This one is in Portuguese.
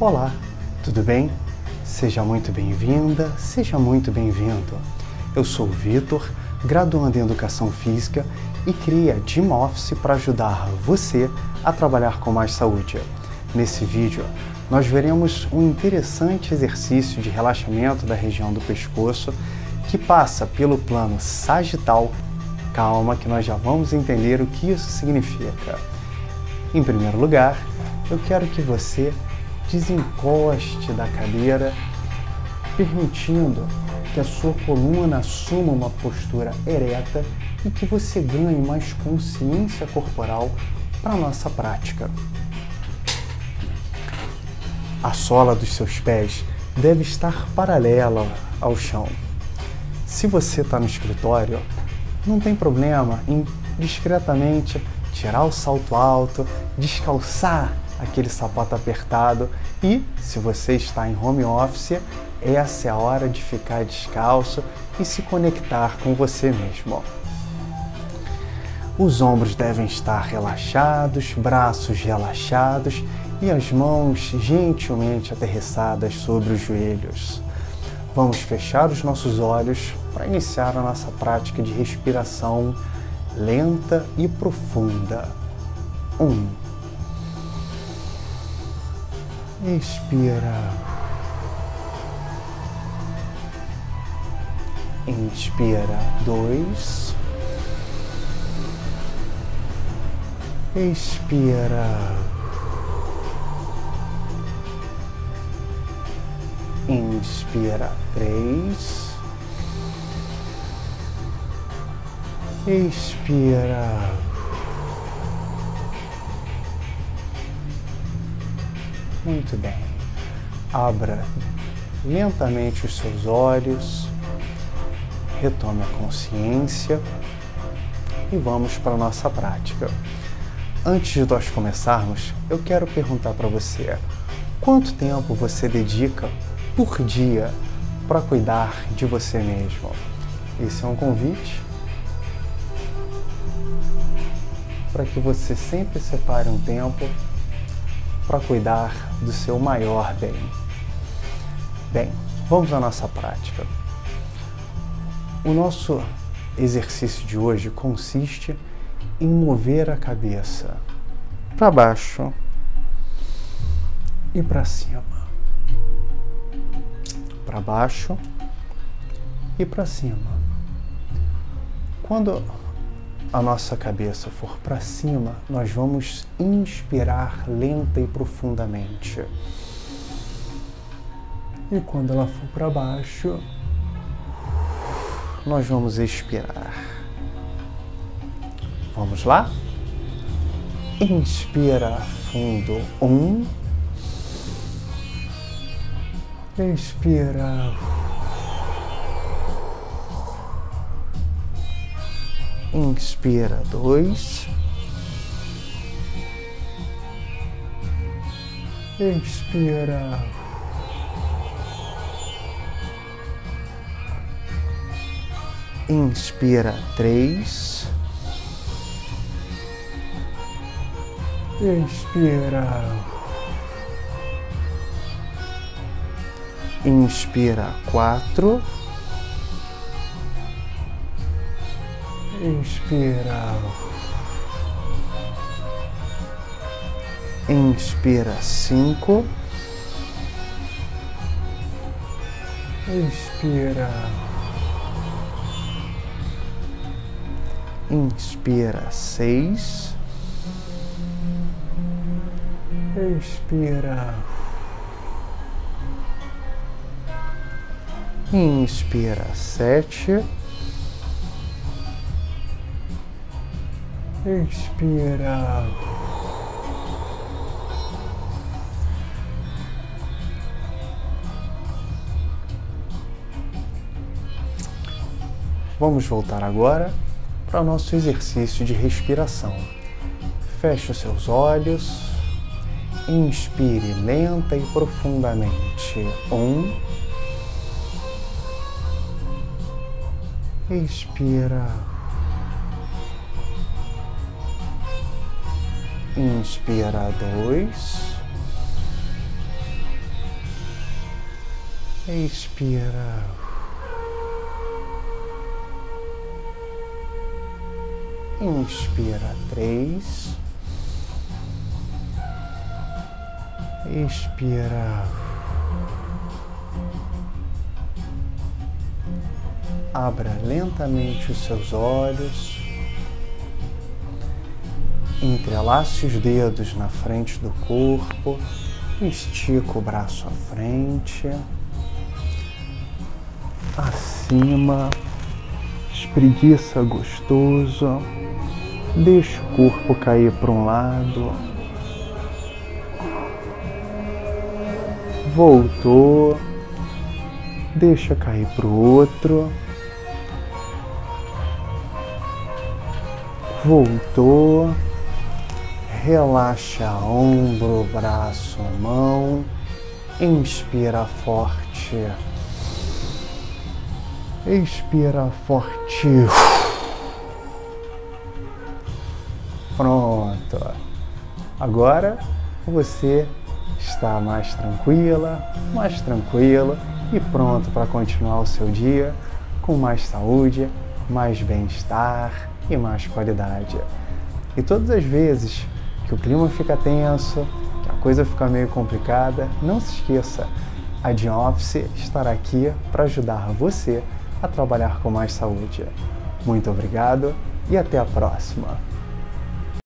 Olá, tudo bem? Seja muito bem-vinda, seja muito bem-vindo. Eu sou o Vitor, graduando em Educação Física e criei a Gym Office para ajudar você a trabalhar com mais saúde. Nesse vídeo, nós veremos um interessante exercício de relaxamento da região do pescoço que passa pelo plano sagital. Calma que nós já vamos entender o que isso significa. Em primeiro lugar, eu quero que você desencoste da cadeira, permitindo que a sua coluna assuma uma postura ereta e que você ganhe mais consciência corporal para nossa prática. A sola dos seus pés deve estar paralela ao chão. Se você está no escritório, não tem problema em discretamente tirar o salto alto, descalçar aquele sapato apertado e, se você está em home office, essa é a hora de ficar descalço e se conectar com você mesmo. Os ombros devem estar relaxados, braços relaxados e as mãos gentilmente aterrissadas sobre os joelhos. Vamos fechar os nossos olhos para iniciar a nossa prática de respiração lenta e profunda. Um. Expira. Inspira. Dois. Expira. Inspira. Três. Expira. Muito bem. Abra lentamente os seus olhos, retome a consciência e vamos para a nossa prática. Antes de nós começarmos, eu quero perguntar para você: quanto tempo você dedica por dia para cuidar de você mesmo? Esse é um convite para que você sempre separe um tempo para cuidar do seu maior bem. Bem, vamos à nossa prática. O nosso exercício de hoje consiste em mover a cabeça para baixo e para cima. Para baixo e para cima. Quando a nossa cabeça for para cima, nós vamos inspirar lenta e profundamente. E quando ela for para baixo, nós vamos expirar. Vamos lá? Inspira fundo. Um. Expira. Inspira dois. Expira. Inspira três. Expira. Inspira quatro. Inspira. Inspira cinco. Inspira. Inspira seis. Expira. Inspira sete. Expira. Vamos voltar agora para o nosso exercício de respiração. Feche os seus olhos, inspire lenta e profundamente. Um. Expira. Inspira dois. Expira. Inspira três. Expira. Abra lentamente os seus olhos. Entrelace os dedos na frente do corpo. Estica o braço à frente. Acima. Espreguiça gostoso. Deixa o corpo cair para um lado. Voltou. Deixa cair para o outro. Voltou. Relaxa ombro, braço, mão. Inspira forte. Expira forte. Pronto. Agora você está mais tranquila, mais tranquilo e pronto para continuar o seu dia com mais saúde, mais bem-estar e mais qualidade. E todas as vezes que o clima fica tenso, que a coisa fica meio complicada, não se esqueça, a Jean Office estará aqui para ajudar você a trabalhar com mais saúde. Muito obrigado e até a próxima!